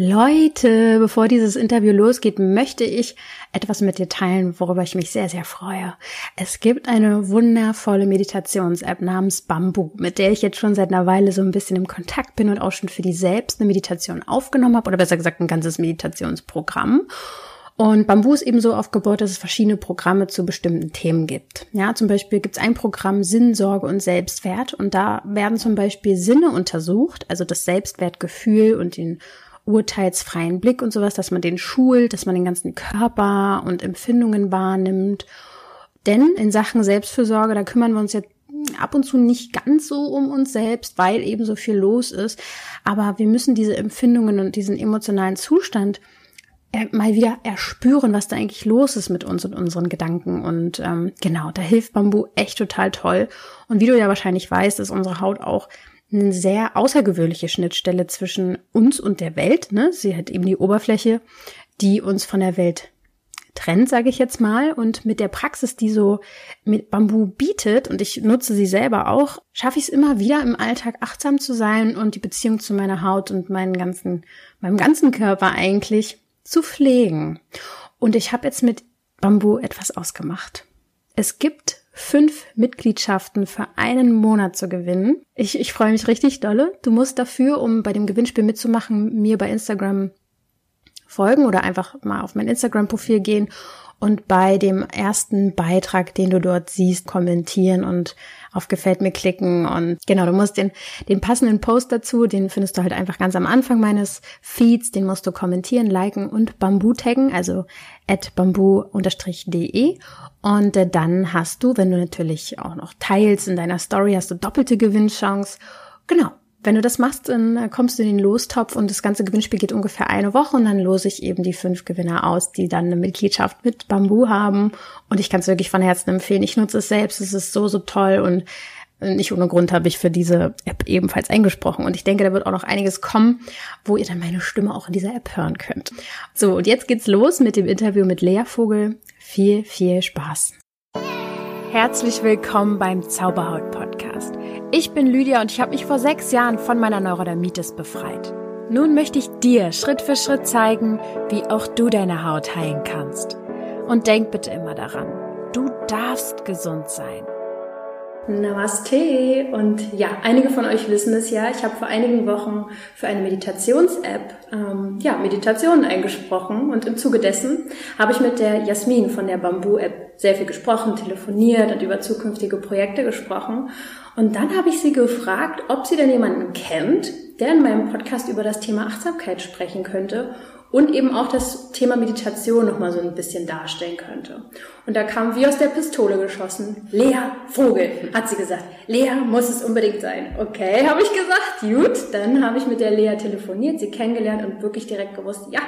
Leute, bevor dieses Interview losgeht, möchte ich etwas mit dir teilen, worüber ich mich sehr, sehr freue. Es gibt eine wundervolle Meditations-App namens Bamboo, mit der ich jetzt schon seit einer Weile so ein bisschen im Kontakt bin und auch schon für die selbst eine Meditation aufgenommen habe, oder besser gesagt ein ganzes Meditationsprogramm. Und Bamboo ist eben so aufgebaut, dass es verschiedene Programme zu bestimmten Themen gibt. Ja, zum Beispiel gibt es ein Programm Sinn, Sorge und Selbstwert und da werden zum Beispiel Sinne untersucht, also das Selbstwertgefühl und den urteilsfreien Blick und sowas, dass man den schult, dass man den ganzen Körper und Empfindungen wahrnimmt. Denn in Sachen Selbstfürsorge, da kümmern wir uns jetzt ab und zu nicht ganz so um uns selbst, weil eben so viel los ist. Aber wir müssen diese Empfindungen und diesen emotionalen Zustand äh, mal wieder erspüren, was da eigentlich los ist mit uns und unseren Gedanken. Und ähm, genau, da hilft Bambu echt total toll. Und wie du ja wahrscheinlich weißt, ist unsere Haut auch eine sehr außergewöhnliche Schnittstelle zwischen uns und der Welt. Ne? Sie hat eben die Oberfläche, die uns von der Welt trennt, sage ich jetzt mal. Und mit der Praxis, die so mit Bambu bietet, und ich nutze sie selber auch, schaffe ich es immer wieder im Alltag achtsam zu sein und die Beziehung zu meiner Haut und meinen ganzen, meinem ganzen Körper eigentlich zu pflegen. Und ich habe jetzt mit Bambu etwas ausgemacht. Es gibt fünf Mitgliedschaften für einen Monat zu gewinnen. Ich, ich freue mich richtig dolle. Du musst dafür, um bei dem Gewinnspiel mitzumachen, mir bei Instagram folgen oder einfach mal auf mein Instagram-Profil gehen und bei dem ersten Beitrag, den du dort siehst, kommentieren und auf Gefällt mir klicken. Und genau, du musst den, den passenden Post dazu, den findest du halt einfach ganz am Anfang meines Feeds, den musst du kommentieren, liken und Bambu taggen, also at bambu-de. Und äh, dann hast du, wenn du natürlich auch noch teilst in deiner Story, hast du doppelte Gewinnchance. Genau. Wenn du das machst, dann kommst du in den Lostopf und das ganze Gewinnspiel geht ungefähr eine Woche und dann lose ich eben die fünf Gewinner aus, die dann eine Mitgliedschaft mit Bambu haben. Und ich kann es wirklich von Herzen empfehlen. Ich nutze es selbst, es ist so, so toll und nicht ohne Grund habe ich für diese App ebenfalls eingesprochen. Und ich denke, da wird auch noch einiges kommen, wo ihr dann meine Stimme auch in dieser App hören könnt. So, und jetzt geht's los mit dem Interview mit Lea Vogel. Viel, viel Spaß. Herzlich willkommen beim Zauberhaut Podcast. Ich bin Lydia und ich habe mich vor sechs Jahren von meiner Neurodermitis befreit. Nun möchte ich dir Schritt für Schritt zeigen, wie auch du deine Haut heilen kannst. Und denk bitte immer daran, du darfst gesund sein. Namaste. Und ja, einige von euch wissen es ja. Ich habe vor einigen Wochen für eine Meditations-App ähm, ja, Meditationen eingesprochen. Und im Zuge dessen habe ich mit der Jasmin von der Bamboo-App sehr viel gesprochen, telefoniert und über zukünftige Projekte gesprochen. Und dann habe ich sie gefragt, ob sie denn jemanden kennt, der in meinem Podcast über das Thema Achtsamkeit sprechen könnte und eben auch das Thema Meditation nochmal so ein bisschen darstellen könnte. Und da kam wie aus der Pistole geschossen, Lea Vogel, hat sie gesagt. Lea muss es unbedingt sein. Okay, habe ich gesagt, gut. Dann habe ich mit der Lea telefoniert, sie kennengelernt und wirklich direkt gewusst, ja,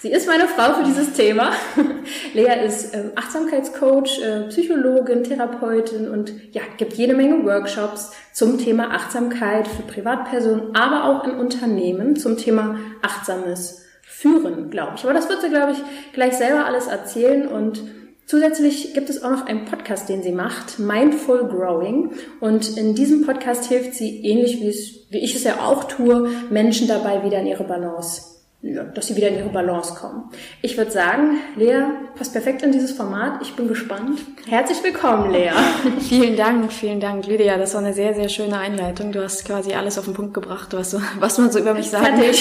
sie ist meine Frau für dieses Thema. Lea ist äh, Achtsamkeitscoach, äh, Psychologin, Therapeutin und ja, gibt jede Menge Workshops zum Thema Achtsamkeit für Privatpersonen, aber auch in Unternehmen zum Thema achtsames führen, glaube ich. Aber das wird sie, glaube ich, gleich selber alles erzählen und Zusätzlich gibt es auch noch einen Podcast, den sie macht, Mindful Growing. Und in diesem Podcast hilft sie, ähnlich wie, es, wie ich es ja auch tue, Menschen dabei wieder in ihre Balance ja, dass sie wieder in ihre Balance kommen. Ich würde sagen, Lea passt perfekt in dieses Format. Ich bin gespannt. Herzlich willkommen, Lea. vielen Dank, vielen Dank, Lydia. Das war eine sehr, sehr schöne Einleitung. Du hast quasi alles auf den Punkt gebracht, was, was man so über mich sagen will.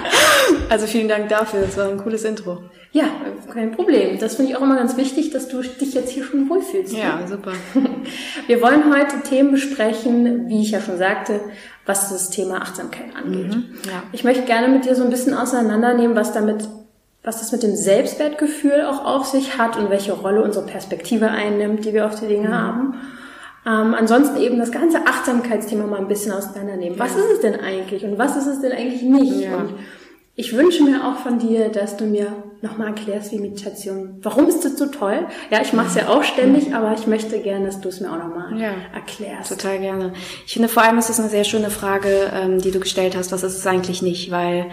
also vielen Dank dafür. Das war ein cooles Intro. Ja, kein Problem. Das finde ich auch immer ganz wichtig, dass du dich jetzt hier schon wohlfühlst. Ja, ne? super. Wir wollen heute Themen besprechen, wie ich ja schon sagte, was das Thema Achtsamkeit angeht. Mhm, ja. Ich möchte gerne mit dir so ein bisschen auseinandernehmen, was damit, was das mit dem Selbstwertgefühl auch auf sich hat und welche Rolle unsere Perspektive einnimmt, die wir auf die Dinge mhm. haben. Ähm, ansonsten eben das ganze Achtsamkeitsthema mal ein bisschen auseinandernehmen. Was ist es denn eigentlich und was ist es denn eigentlich nicht? Ja. Und ich wünsche mir auch von dir, dass du mir nochmal erklärst, wie Meditation, warum ist das so toll? Ja, ich mache es ja auch ständig, aber ich möchte gerne, dass du es mir auch nochmal ja, erklärst. Total gerne. Ich finde vor allem ist es eine sehr schöne Frage, ähm, die du gestellt hast, was ist es eigentlich nicht? Weil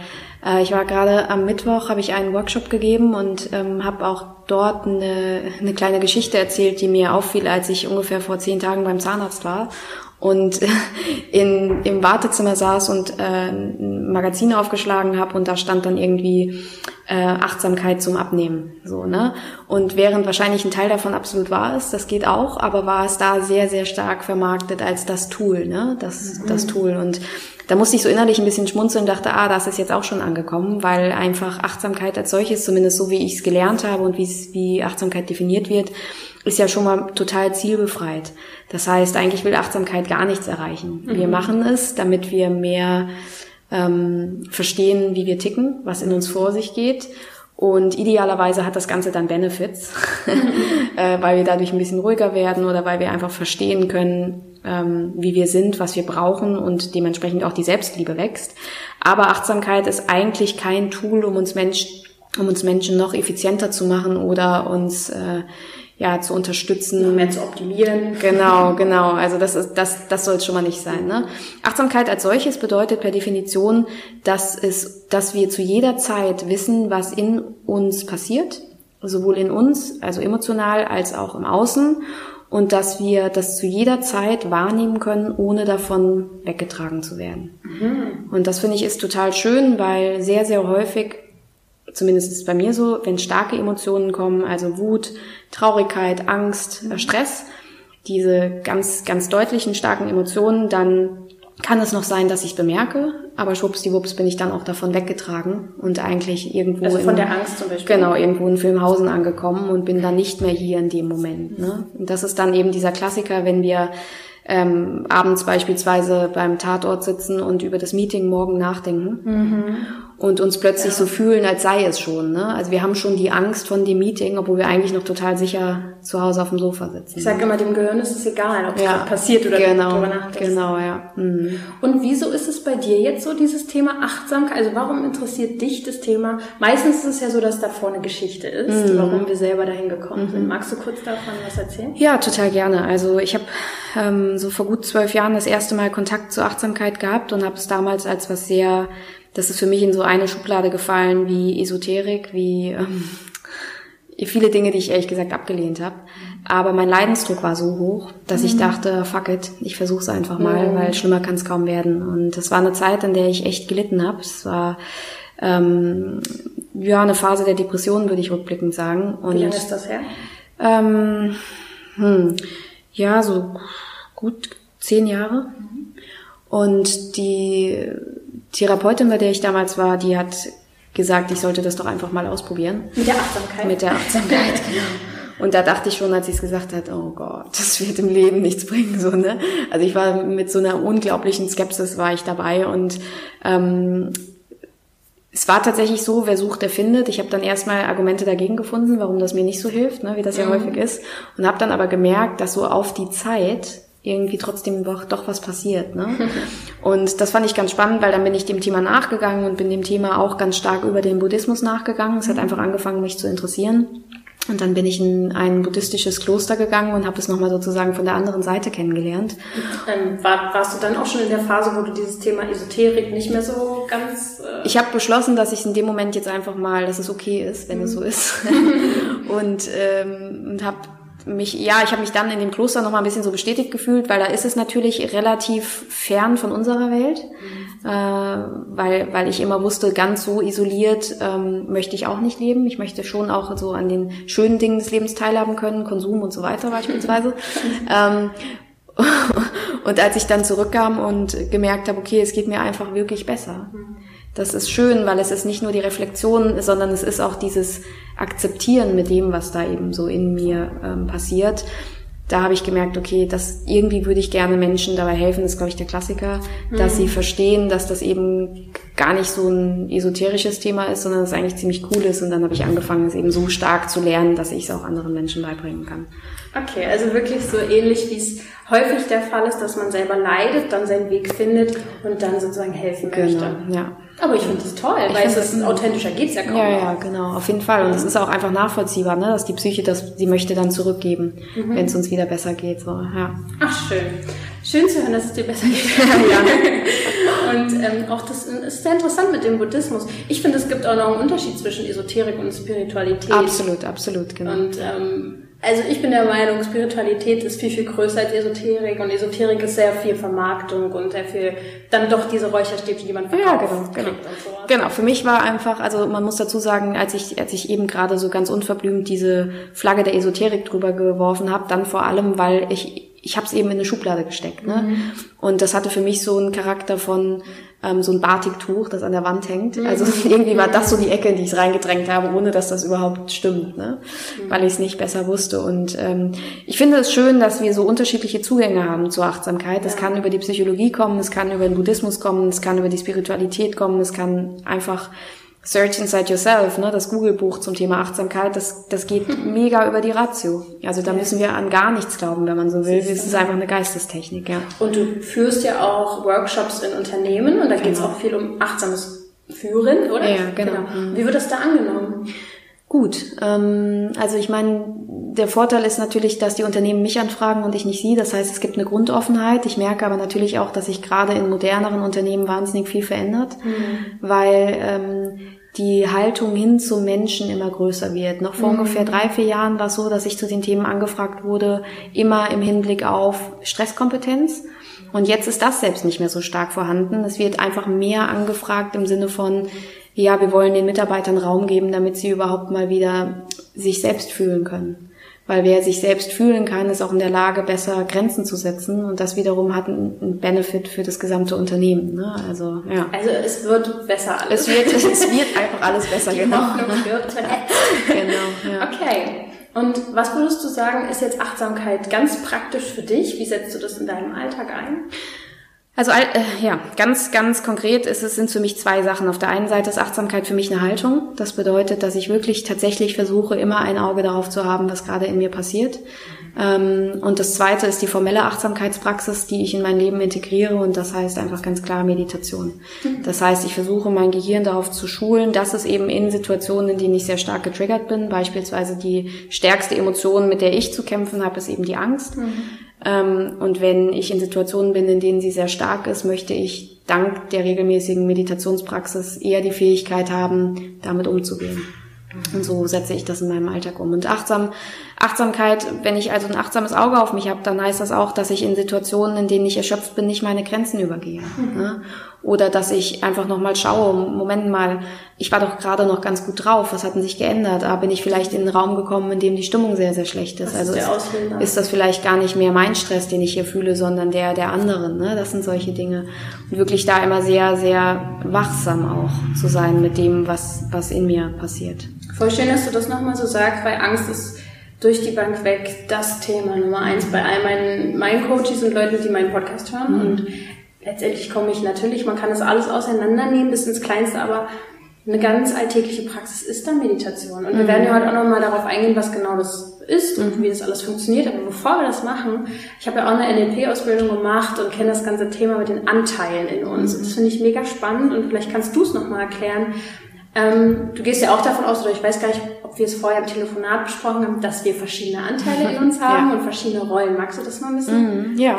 äh, ich war gerade am Mittwoch, habe ich einen Workshop gegeben und ähm, habe auch dort eine, eine kleine Geschichte erzählt, die mir auffiel, als ich ungefähr vor zehn Tagen beim Zahnarzt war und in, im Wartezimmer saß und äh, ein Magazin aufgeschlagen habe und da stand dann irgendwie äh, Achtsamkeit zum Abnehmen. So, ne? Und während wahrscheinlich ein Teil davon absolut wahr ist, das geht auch, aber war es da sehr, sehr stark vermarktet als das Tool, ne? Das, mhm. das Tool. Und da musste ich so innerlich ein bisschen schmunzeln und dachte, ah, das ist jetzt auch schon angekommen, weil einfach Achtsamkeit als solches, zumindest so wie ich es gelernt habe und wie Achtsamkeit definiert wird, ist ja schon mal total zielbefreit. Das heißt, eigentlich will Achtsamkeit gar nichts erreichen. Mhm. Wir machen es, damit wir mehr ähm, verstehen, wie wir ticken, was in uns vor sich geht. Und idealerweise hat das Ganze dann Benefits, äh, weil wir dadurch ein bisschen ruhiger werden oder weil wir einfach verstehen können, ähm, wie wir sind, was wir brauchen und dementsprechend auch die Selbstliebe wächst. Aber Achtsamkeit ist eigentlich kein Tool, um uns Menschen, um uns Menschen noch effizienter zu machen oder uns äh, ja zu unterstützen, noch mehr zu optimieren. Genau, genau. Also das ist das das soll es schon mal nicht sein. Ne? Achtsamkeit als solches bedeutet per Definition, dass es, dass wir zu jeder Zeit wissen, was in uns passiert, sowohl in uns, also emotional, als auch im Außen und dass wir das zu jeder Zeit wahrnehmen können, ohne davon weggetragen zu werden. Mhm. Und das finde ich ist total schön, weil sehr, sehr häufig, zumindest ist es bei mir so, wenn starke Emotionen kommen, also Wut, Traurigkeit, Angst, mhm. Stress, diese ganz, ganz deutlichen, starken Emotionen, dann kann es noch sein, dass ich bemerke, aber schwuppsdiwupps bin ich dann auch davon weggetragen und eigentlich irgendwo also von in, der Angst zum Beispiel genau irgendwo in Filmhausen angekommen und bin dann nicht mehr hier in dem Moment. Ne? Und das ist dann eben dieser Klassiker, wenn wir ähm, abends beispielsweise beim Tatort sitzen und über das Meeting morgen nachdenken mhm. Und uns plötzlich ja. so fühlen, als sei es schon. Ne? Also wir haben schon die Angst von dem Meeting, obwohl wir eigentlich noch total sicher zu Hause auf dem Sofa sitzen. Ich sage immer, dem Gehirn ist es egal, ob es ja. passiert oder genau, darüber nachdenkst. Genau, ja. Mhm. Und wieso ist es bei dir jetzt so, dieses Thema Achtsamkeit? Also warum interessiert dich das Thema? Meistens ist es ja so, dass da vorne Geschichte ist, mhm. warum wir selber dahin gekommen sind. Mhm. Magst du kurz davon was erzählen? Ja, total gerne. Also ich habe ähm, so vor gut zwölf Jahren das erste Mal Kontakt zur Achtsamkeit gehabt und habe es damals als was sehr, das ist für mich in so eine Schublade gefallen wie Esoterik, wie ähm, viele Dinge, die ich ehrlich gesagt abgelehnt habe. Aber mein Leidensdruck war so hoch, dass mhm. ich dachte, fuck it, ich versuch's einfach mal, mhm. weil schlimmer kann es kaum werden. Und es war eine Zeit, in der ich echt gelitten habe. Es war ähm, ja eine Phase der Depression, würde ich rückblickend sagen. Und, Wie lange ist das her? Ähm, hm, ja, so gut zehn Jahre. Und die Therapeutin, bei der ich damals war, die hat gesagt, ich sollte das doch einfach mal ausprobieren. Mit der Achtsamkeit. Mit der Achtsamkeit, genau. Und da dachte ich schon, als sie es gesagt hat, oh Gott, das wird im Leben nichts bringen, so ne. Also ich war mit so einer unglaublichen Skepsis war ich dabei und ähm, es war tatsächlich so, wer sucht, der findet. Ich habe dann erstmal Argumente dagegen gefunden, warum das mir nicht so hilft, ne, wie das ja mhm. häufig ist. Und habe dann aber gemerkt, dass so auf die Zeit irgendwie trotzdem doch, doch was passiert. Ne? Und das fand ich ganz spannend, weil dann bin ich dem Thema nachgegangen und bin dem Thema auch ganz stark über den Buddhismus nachgegangen. Es hat einfach angefangen, mich zu interessieren. Und dann bin ich in ein buddhistisches Kloster gegangen und habe es nochmal sozusagen von der anderen Seite kennengelernt. Ähm, war, warst du dann auch schon in der Phase, wo du dieses Thema Esoterik nicht mehr so ganz... Äh ich habe beschlossen, dass ich in dem Moment jetzt einfach mal, dass es okay ist, wenn mhm. es so ist. und ähm, und habe mich, ja, ich habe mich dann in dem Kloster noch mal ein bisschen so bestätigt gefühlt, weil da ist es natürlich relativ fern von unserer Welt, mhm. äh, weil, weil ich immer wusste, ganz so isoliert ähm, möchte ich auch nicht leben. Ich möchte schon auch so an den schönen Dingen des Lebens teilhaben können, Konsum und so weiter beispielsweise. ähm, und als ich dann zurückkam und gemerkt habe, okay, es geht mir einfach wirklich besser. Mhm das ist schön, weil es ist nicht nur die Reflexion, sondern es ist auch dieses Akzeptieren mit dem, was da eben so in mir ähm, passiert. Da habe ich gemerkt, okay, das irgendwie würde ich gerne Menschen dabei helfen, das ist glaube ich der Klassiker, mhm. dass sie verstehen, dass das eben gar nicht so ein esoterisches Thema ist, sondern es eigentlich ziemlich cool ist. Und dann habe ich angefangen, es eben so stark zu lernen, dass ich es auch anderen Menschen beibringen kann. Okay, also wirklich so ähnlich wie es häufig der Fall ist, dass man selber leidet, dann seinen Weg findet und dann sozusagen helfen möchte. Genau, ja. Aber ich finde das toll, ich weil es ist authentischer geht's ja kaum. Ja, ja, genau, auf jeden Fall. Und es ist auch einfach nachvollziehbar, ne, dass die Psyche das, sie möchte dann zurückgeben, mhm. wenn es uns wieder besser geht. So, ja. Ach schön, schön zu hören, dass es dir besser geht. ja. Und ähm, auch das ist sehr interessant mit dem Buddhismus. Ich finde, es gibt auch noch einen Unterschied zwischen Esoterik und Spiritualität. Absolut, absolut, genau. Und ähm, Also ich bin der Meinung, Spiritualität ist viel, viel größer als Esoterik und Esoterik ist sehr viel Vermarktung und sehr viel dann doch diese Räucherstäbchen, die man verkauft. Ja, genau, genau. Genau, für mich war einfach, also man muss dazu sagen, als ich, als ich eben gerade so ganz unverblümt diese Flagge der Esoterik drüber geworfen habe, dann vor allem, weil ich ich habe es eben in eine Schublade gesteckt. Ne? Mhm. Und das hatte für mich so einen Charakter von ähm, so ein Batiktuch, das an der Wand hängt. Mhm. Also irgendwie war das so die Ecke, in die ich reingedrängt habe, ohne dass das überhaupt stimmt, ne? Mhm. weil ich es nicht besser wusste. Und ähm, ich finde es schön, dass wir so unterschiedliche Zugänge haben zur Achtsamkeit. Es ja. kann über die Psychologie kommen, es kann über den Buddhismus kommen, es kann über die Spiritualität kommen, es kann einfach Search Inside Yourself, ne, das Google-Buch zum Thema Achtsamkeit, das, das geht mega über die Ratio. Also da müssen wir an gar nichts glauben, wenn man so will. Es ist einfach eine Geistestechnik, ja. Und du führst ja auch Workshops in Unternehmen und da genau. geht es auch viel um achtsames Führen, oder? Ja, genau. genau. Mhm. Wie wird das da angenommen? Gut, ähm, also ich meine, der Vorteil ist natürlich, dass die Unternehmen mich anfragen und ich nicht sie. Das heißt, es gibt eine Grundoffenheit. Ich merke aber natürlich auch, dass sich gerade in moderneren Unternehmen wahnsinnig viel verändert, mhm. weil ähm, die Haltung hin zum Menschen immer größer wird. Noch vor mhm. ungefähr drei, vier Jahren war es so, dass ich zu den Themen angefragt wurde, immer im Hinblick auf Stresskompetenz. Und jetzt ist das selbst nicht mehr so stark vorhanden. Es wird einfach mehr angefragt im Sinne von, ja, wir wollen den Mitarbeitern Raum geben, damit sie überhaupt mal wieder sich selbst fühlen können. Weil wer sich selbst fühlen kann, ist auch in der Lage, besser Grenzen zu setzen. Und das wiederum hat einen Benefit für das gesamte Unternehmen. Ne? Also, ja. Also es wird besser alles. Es wird, es wird einfach alles besser, Die genau. Hoffnung wird genau, ja. Okay. Und was würdest du sagen, ist jetzt Achtsamkeit ganz praktisch für dich? Wie setzt du das in deinem Alltag ein? Also äh, ja, ganz, ganz konkret ist es sind für mich zwei Sachen. Auf der einen Seite ist Achtsamkeit für mich eine Haltung. Das bedeutet, dass ich wirklich tatsächlich versuche, immer ein Auge darauf zu haben, was gerade in mir passiert. Ähm, und das zweite ist die formelle Achtsamkeitspraxis, die ich in mein Leben integriere. Und das heißt einfach ganz klar Meditation. Das heißt, ich versuche mein Gehirn darauf zu schulen, dass es eben in Situationen, in denen ich sehr stark getriggert bin, beispielsweise die stärkste Emotion, mit der ich zu kämpfen habe, ist eben die Angst. Mhm und wenn ich in Situationen bin, in denen sie sehr stark ist, möchte ich dank der regelmäßigen Meditationspraxis eher die Fähigkeit haben, damit umzugehen. Und so setze ich das in meinem Alltag um. Und achtsam, Achtsamkeit, wenn ich also ein achtsames Auge auf mich habe, dann heißt das auch, dass ich in Situationen, in denen ich erschöpft bin, nicht meine Grenzen übergehe. Mhm. Ne? Oder dass ich einfach nochmal schaue, Moment mal, ich war doch gerade noch ganz gut drauf, was hat denn sich geändert? Aber bin ich vielleicht in einen Raum gekommen, in dem die Stimmung sehr, sehr schlecht ist? Was also ist, ist, ist, das vielleicht gar nicht mehr mein Stress, den ich hier fühle, sondern der der anderen. Ne? Das sind solche Dinge. Und wirklich da immer sehr, sehr wachsam auch zu sein mit dem, was, was in mir passiert. Voll schön, dass du das nochmal so sagst, weil Angst ist durch die Bank weg das Thema Nummer eins bei all meinen, meinen Coaches und Leuten, die meinen Podcast hören. Mhm. Und letztendlich komme ich natürlich, man kann das alles auseinandernehmen bis ins Kleinste, aber eine ganz alltägliche Praxis ist dann Meditation. Und wir mhm. werden ja heute auch nochmal darauf eingehen, was genau das ist und mhm. wie das alles funktioniert. Aber bevor wir das machen, ich habe ja auch eine NLP-Ausbildung gemacht und kenne das ganze Thema mit den Anteilen in uns. Mhm. Das finde ich mega spannend und vielleicht kannst du es nochmal erklären. Ähm, du gehst ja auch davon aus, oder ich weiß gar nicht, ob wir es vorher im Telefonat besprochen haben, dass wir verschiedene Anteile in uns haben ja. und verschiedene Rollen. Magst du das mal ein bisschen? Mhm. Ja.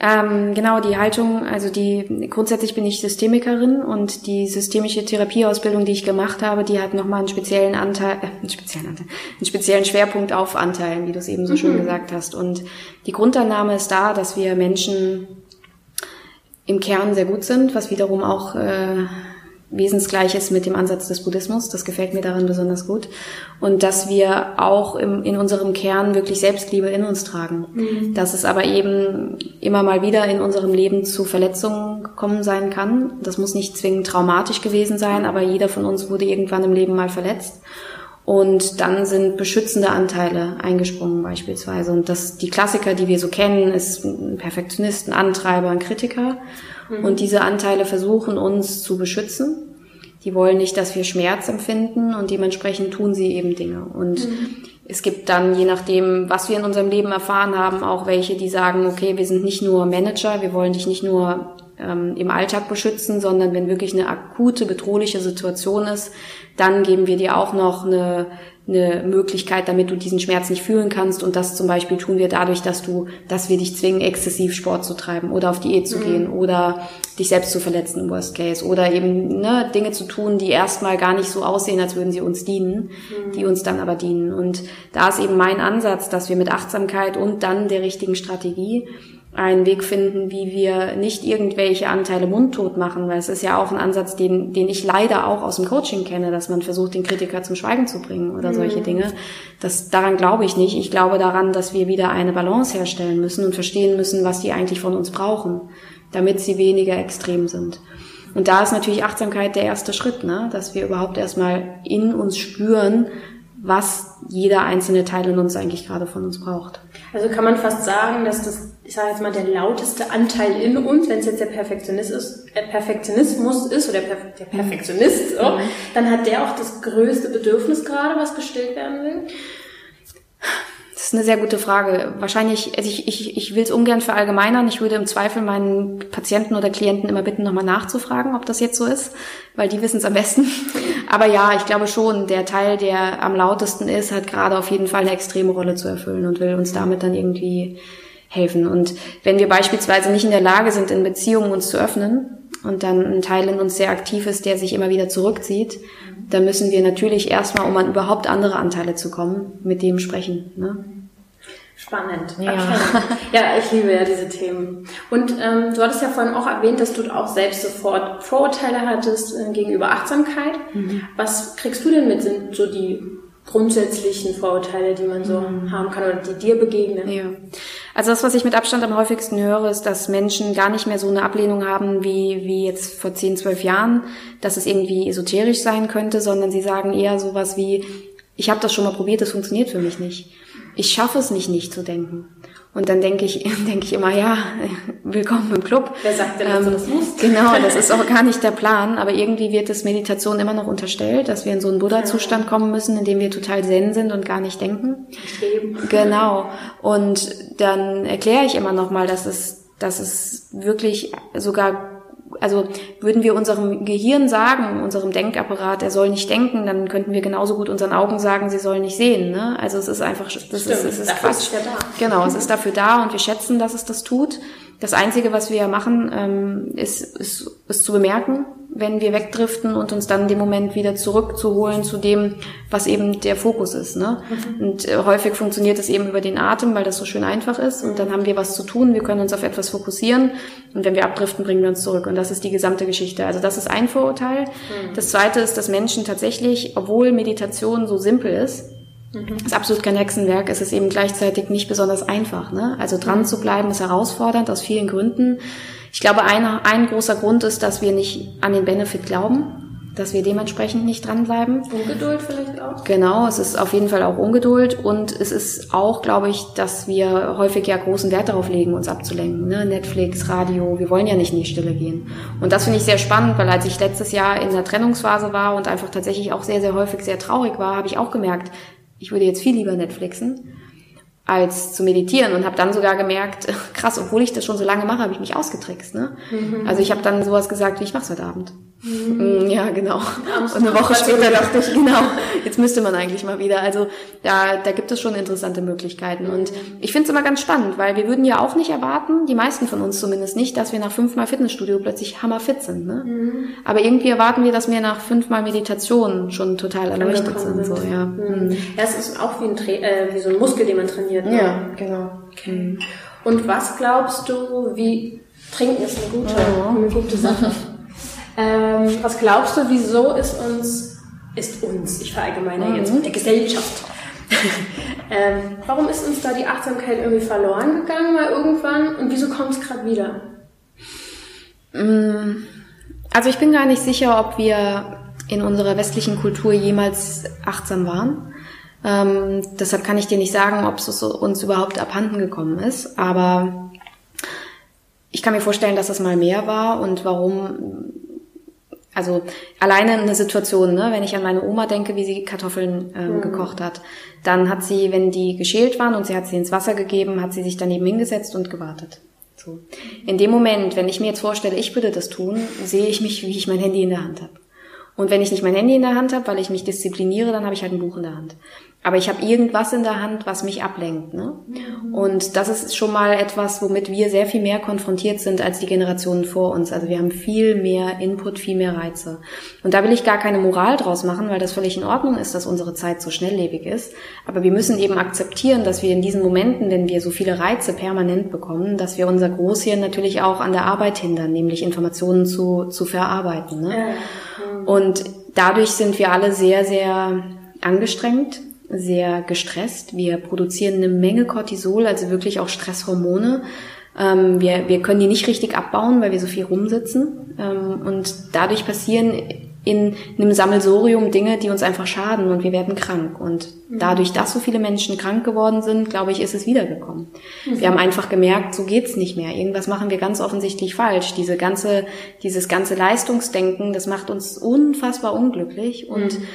Ähm, genau, die Haltung, also die, grundsätzlich bin ich Systemikerin und die systemische Therapieausbildung, die ich gemacht habe, die hat nochmal einen speziellen Anteil, äh, einen speziellen Anteil, einen speziellen Schwerpunkt auf Anteilen, wie du es eben so mhm. schön gesagt hast. Und die Grundannahme ist da, dass wir Menschen im Kern sehr gut sind, was wiederum auch äh, Wesensgleiches mit dem Ansatz des Buddhismus. Das gefällt mir daran besonders gut. Und dass wir auch im, in unserem Kern wirklich Selbstliebe in uns tragen. Mhm. Dass es aber eben immer mal wieder in unserem Leben zu Verletzungen gekommen sein kann. Das muss nicht zwingend traumatisch gewesen sein, aber jeder von uns wurde irgendwann im Leben mal verletzt. Und dann sind beschützende Anteile eingesprungen beispielsweise. Und das, die Klassiker, die wir so kennen, ist ein Perfektionist, ein Antreiber, ein Kritiker. Mhm. Und diese Anteile versuchen uns zu beschützen. Die wollen nicht, dass wir Schmerz empfinden und dementsprechend tun sie eben Dinge. Und mhm. es gibt dann, je nachdem, was wir in unserem Leben erfahren haben, auch welche, die sagen, okay, wir sind nicht nur Manager, wir wollen dich nicht nur ähm, im Alltag beschützen, sondern wenn wirklich eine akute, bedrohliche Situation ist, dann geben wir dir auch noch eine eine Möglichkeit, damit du diesen Schmerz nicht fühlen kannst. Und das zum Beispiel tun wir dadurch, dass du, dass wir dich zwingen, exzessiv Sport zu treiben oder auf Diät zu mhm. gehen oder dich selbst zu verletzen im Worst Case oder eben ne, Dinge zu tun, die erstmal gar nicht so aussehen, als würden sie uns dienen, mhm. die uns dann aber dienen. Und da ist eben mein Ansatz, dass wir mit Achtsamkeit und dann der richtigen Strategie einen Weg finden, wie wir nicht irgendwelche Anteile mundtot machen, weil es ist ja auch ein Ansatz, den, den ich leider auch aus dem Coaching kenne, dass man versucht, den Kritiker zum Schweigen zu bringen oder mhm. solche Dinge. Das, daran glaube ich nicht. Ich glaube daran, dass wir wieder eine Balance herstellen müssen und verstehen müssen, was die eigentlich von uns brauchen, damit sie weniger extrem sind. Und da ist natürlich Achtsamkeit der erste Schritt, ne? dass wir überhaupt erstmal in uns spüren, was jeder einzelne Teil in uns eigentlich gerade von uns braucht. Also kann man fast sagen, dass das, ich sage jetzt mal, der lauteste Anteil in uns, wenn es jetzt der Perfektionist ist, der Perfektionismus ist oder der Perfektionist, so, mhm. dann hat der auch das größte Bedürfnis gerade, was gestillt werden will. Das ist eine sehr gute Frage. Wahrscheinlich, also ich, ich, ich will es ungern verallgemeinern. Ich würde im Zweifel meinen Patienten oder Klienten immer bitten, nochmal nachzufragen, ob das jetzt so ist, weil die wissen es am besten. Aber ja, ich glaube schon, der Teil, der am lautesten ist, hat gerade auf jeden Fall eine extreme Rolle zu erfüllen und will uns damit dann irgendwie helfen. Und wenn wir beispielsweise nicht in der Lage sind, in Beziehungen uns zu öffnen und dann ein Teil in uns sehr aktiv ist, der sich immer wieder zurückzieht, dann müssen wir natürlich erstmal, um an überhaupt andere Anteile zu kommen, mit dem sprechen. Ne? Spannend. Ja. Ja, ich liebe ja diese Themen. Und ähm, du hattest ja vorhin auch erwähnt, dass du auch selbst sofort Vorurteile hattest äh, gegenüber Achtsamkeit. Mhm. Was kriegst du denn mit? Sind so die grundsätzlichen Vorurteile, die man so mhm. haben kann oder die dir begegnen? Ja. Also das, was ich mit Abstand am häufigsten höre, ist, dass Menschen gar nicht mehr so eine Ablehnung haben wie, wie jetzt vor 10, 12 Jahren, dass es irgendwie esoterisch sein könnte, sondern sie sagen eher sowas wie, ich habe das schon mal probiert, das funktioniert für mich nicht ich schaffe es nicht, nicht zu denken. Und dann denke ich, denke ich immer, ja, willkommen im Club. Wer sagt denn, dass ähm, du das musst? Genau, das ist auch gar nicht der Plan. Aber irgendwie wird es Meditation immer noch unterstellt, dass wir in so einen Buddha-Zustand kommen müssen, in dem wir total zen sind und gar nicht denken. Streben. Genau. Und dann erkläre ich immer noch mal, dass es, dass es wirklich sogar also würden wir unserem Gehirn sagen, unserem Denkapparat, er soll nicht denken, dann könnten wir genauso gut unseren Augen sagen, sie sollen nicht sehen. Ne? Also es ist einfach, das Stimmt, ist, es ist Quatsch. Ist ja da. Genau, es ist dafür da und wir schätzen, dass es das tut. Das Einzige, was wir machen, ähm, ist, ist, ist zu bemerken, wenn wir wegdriften und uns dann in dem Moment wieder zurückzuholen zu dem, was eben der Fokus ist. Ne? Mhm. Und äh, häufig funktioniert es eben über den Atem, weil das so schön einfach ist. Und dann haben wir was zu tun, wir können uns auf etwas fokussieren. Und wenn wir abdriften, bringen wir uns zurück. Und das ist die gesamte Geschichte. Also das ist ein Vorurteil. Mhm. Das zweite ist, dass Menschen tatsächlich, obwohl Meditation so simpel ist, Mhm. ist absolut kein Hexenwerk. Es ist eben gleichzeitig nicht besonders einfach. Ne? Also dran mhm. zu bleiben ist herausfordernd aus vielen Gründen. Ich glaube, ein, ein großer Grund ist, dass wir nicht an den Benefit glauben, dass wir dementsprechend nicht dranbleiben. Ungeduld vielleicht auch? Genau, es ist auf jeden Fall auch Ungeduld und es ist auch, glaube ich, dass wir häufig ja großen Wert darauf legen, uns abzulenken. Ne? Netflix, Radio, wir wollen ja nicht in die Stille gehen. Und das finde ich sehr spannend, weil als ich letztes Jahr in der Trennungsphase war und einfach tatsächlich auch sehr, sehr häufig sehr traurig war, habe ich auch gemerkt, ich würde jetzt viel lieber Netflixen als zu meditieren und habe dann sogar gemerkt, krass, obwohl ich das schon so lange mache, habe ich mich ausgetrickst. Ne? Mhm. Also ich habe dann sowas gesagt, wie ich mach's heute Abend. Mhm. Ja, genau. Und eine Woche später dachte ich, genau, jetzt müsste man eigentlich mal wieder. Also da, da gibt es schon interessante Möglichkeiten. Und ich finde es immer ganz spannend, weil wir würden ja auch nicht erwarten, die meisten von uns zumindest nicht, dass wir nach fünfmal Fitnessstudio plötzlich hammerfit sind. Ne? Mhm. Aber irgendwie erwarten wir, dass wir nach fünfmal Meditation schon total erleuchtet sind. So, ja. Mhm. ja, es ist auch wie ein, Tra äh, wie so ein Muskel, den man trainiert. Ne? Ja, genau. Okay. Und was glaubst du, wie Trinken ist eine gute, oh. eine gute Sache. Ähm, was glaubst du, wieso ist uns, ist uns, ich verallgemeine mhm. jetzt, der Gesellschaft, ähm, warum ist uns da die Achtsamkeit irgendwie verloren gegangen mal irgendwann und wieso kommt es gerade wieder? Mm, also ich bin gar nicht sicher, ob wir in unserer westlichen Kultur jemals achtsam waren. Ähm, deshalb kann ich dir nicht sagen, ob es uns überhaupt abhanden gekommen ist. Aber ich kann mir vorstellen, dass es mal mehr war und warum also alleine eine Situation, ne, wenn ich an meine Oma denke, wie sie Kartoffeln ähm, mhm. gekocht hat, dann hat sie, wenn die geschält waren und sie hat sie ins Wasser gegeben, hat sie sich daneben hingesetzt und gewartet. So. In dem Moment, wenn ich mir jetzt vorstelle, ich würde das tun, sehe ich mich, wie ich mein Handy in der Hand habe. Und wenn ich nicht mein Handy in der Hand habe, weil ich mich diszipliniere, dann habe ich halt ein Buch in der Hand. Aber ich habe irgendwas in der Hand, was mich ablenkt. Ne? Mhm. Und das ist schon mal etwas, womit wir sehr viel mehr konfrontiert sind als die Generationen vor uns. Also wir haben viel mehr Input, viel mehr Reize. Und da will ich gar keine Moral draus machen, weil das völlig in Ordnung ist, dass unsere Zeit so schnelllebig ist. Aber wir müssen eben akzeptieren, dass wir in diesen Momenten, wenn wir so viele Reize permanent bekommen, dass wir unser Großhirn natürlich auch an der Arbeit hindern, nämlich Informationen zu, zu verarbeiten. Ne? Mhm. Und dadurch sind wir alle sehr, sehr angestrengt sehr gestresst. Wir produzieren eine Menge Cortisol, also wirklich auch Stresshormone. Ähm, wir, wir können die nicht richtig abbauen, weil wir so viel rumsitzen. Ähm, und dadurch passieren in einem Sammelsorium Dinge, die uns einfach schaden und wir werden krank. Und mhm. dadurch, dass so viele Menschen krank geworden sind, glaube ich, ist es wiedergekommen. Mhm. Wir haben einfach gemerkt, so geht's nicht mehr. Irgendwas machen wir ganz offensichtlich falsch. Diese ganze, dieses ganze Leistungsdenken, das macht uns unfassbar unglücklich und mhm